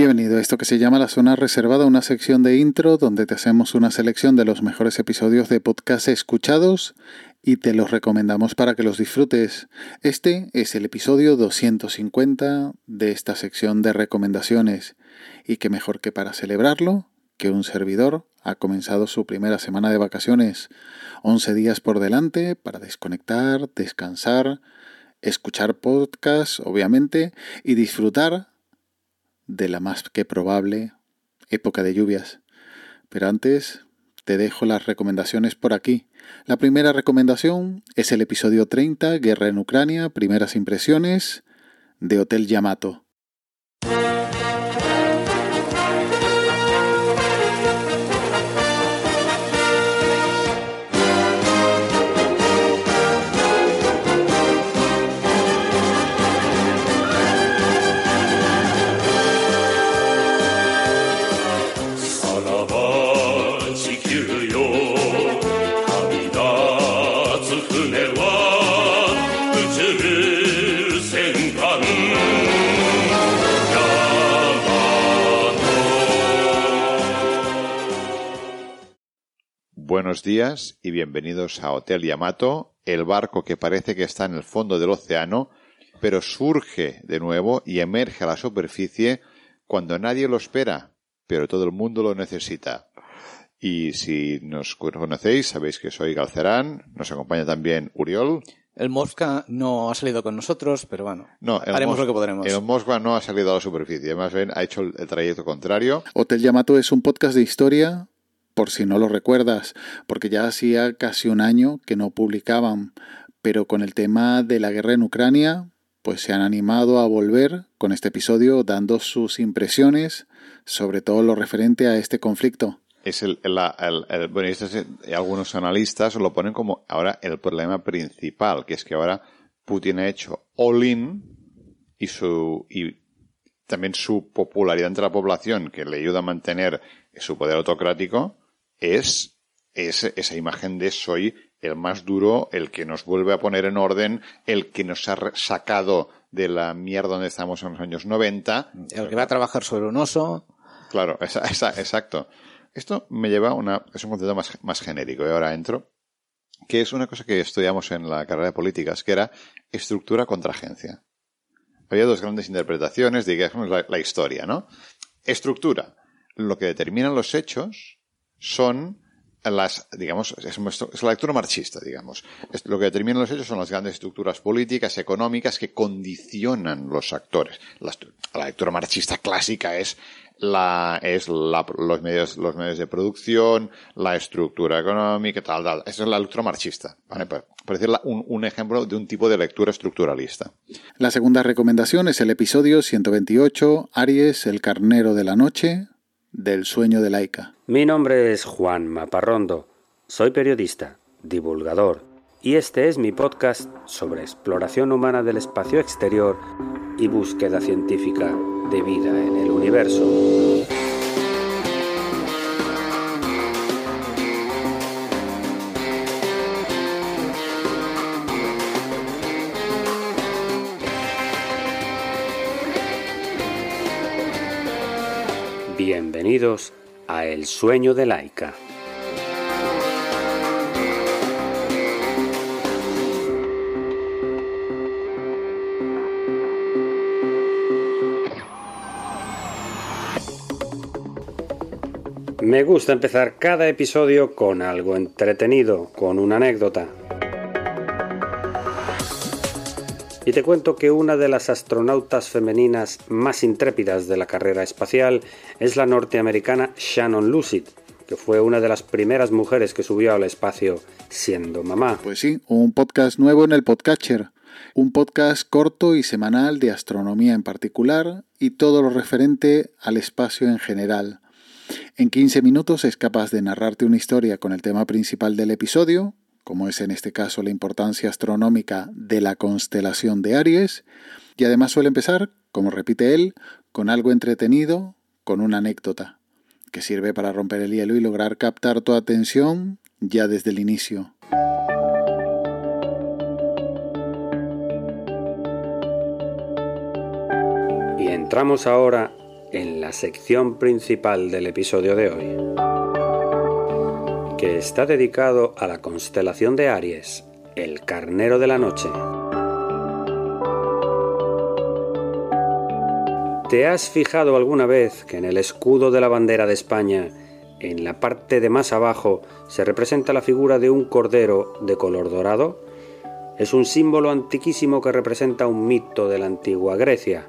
Bienvenido a esto que se llama La Zona Reservada, una sección de intro donde te hacemos una selección de los mejores episodios de podcast escuchados y te los recomendamos para que los disfrutes. Este es el episodio 250 de esta sección de recomendaciones y que mejor que para celebrarlo que un servidor ha comenzado su primera semana de vacaciones. 11 días por delante para desconectar, descansar, escuchar podcasts, obviamente, y disfrutar de la más que probable época de lluvias. Pero antes te dejo las recomendaciones por aquí. La primera recomendación es el episodio 30, Guerra en Ucrania, primeras impresiones, de Hotel Yamato. Buenos días y bienvenidos a Hotel Yamato, el barco que parece que está en el fondo del océano, pero surge de nuevo y emerge a la superficie cuando nadie lo espera, pero todo el mundo lo necesita. Y si nos conocéis, sabéis que soy Galcerán, nos acompaña también Uriol. El Mosca no ha salido con nosotros, pero bueno, haremos lo que podremos. El Mosca no ha salido a la superficie, más bien ha hecho el, el trayecto contrario. Hotel Yamato es un podcast de historia por si no lo recuerdas, porque ya hacía casi un año que no publicaban, pero con el tema de la guerra en Ucrania, pues se han animado a volver con este episodio dando sus impresiones sobre todo lo referente a este conflicto. Es el, bueno, este algunos analistas lo ponen como ahora el problema principal, que es que ahora Putin ha hecho all-in y y también su popularidad entre la población, que le ayuda a mantener su poder autocrático, es, esa imagen de soy el más duro, el que nos vuelve a poner en orden, el que nos ha sacado de la mierda donde estamos en los años 90. El que va a trabajar sobre un oso. Claro, exacto. Esto me lleva a una, es un concepto más, más genérico, y ahora entro, que es una cosa que estudiamos en la carrera de políticas, que era estructura contra agencia. Había dos grandes interpretaciones, digamos, la, la historia, ¿no? Estructura, lo que determinan los hechos son las, digamos, es, la lectura marxista, digamos. lo que determinan los hechos son las grandes estructuras políticas, económicas que condicionan los actores. La, lectura marxista clásica es la, es la, los medios, los medios de producción, la estructura económica, tal, tal. Esa es la lectura marxista, ¿vale? Por, decir un ejemplo de un tipo de lectura estructuralista. La segunda recomendación es el episodio 128, Aries, el carnero de la noche, del sueño de Laika. Mi nombre es Juan Maparrondo, soy periodista, divulgador, y este es mi podcast sobre exploración humana del espacio exterior y búsqueda científica de vida en el universo. Bienvenidos a El sueño de Laika. Me gusta empezar cada episodio con algo entretenido, con una anécdota. Y te cuento que una de las astronautas femeninas más intrépidas de la carrera espacial es la norteamericana Shannon Lucid, que fue una de las primeras mujeres que subió al espacio siendo mamá. Pues sí, un podcast nuevo en el Podcatcher. Un podcast corto y semanal de astronomía en particular y todo lo referente al espacio en general. En 15 minutos es capaz de narrarte una historia con el tema principal del episodio, como es en este caso la importancia astronómica de la constelación de Aries, y además suele empezar, como repite él, con algo entretenido, con una anécdota, que sirve para romper el hielo y lograr captar tu atención ya desde el inicio. Y entramos ahora en la sección principal del episodio de hoy, que está dedicado a la constelación de Aries, el carnero de la noche. ¿Te has fijado alguna vez que en el escudo de la bandera de España, en la parte de más abajo, se representa la figura de un cordero de color dorado? Es un símbolo antiquísimo que representa un mito de la antigua Grecia.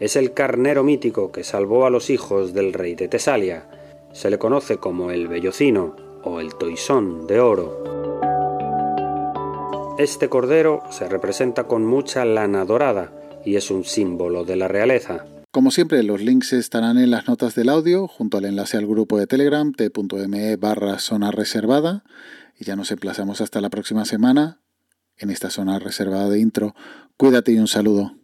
Es el carnero mítico que salvó a los hijos del rey de Tesalia. Se le conoce como el vellocino o el toisón de oro. Este cordero se representa con mucha lana dorada y es un símbolo de la realeza. Como siempre, los links estarán en las notas del audio, junto al enlace al grupo de Telegram t.me barra zona reservada. Y ya nos emplazamos hasta la próxima semana en esta zona reservada de intro. Cuídate y un saludo.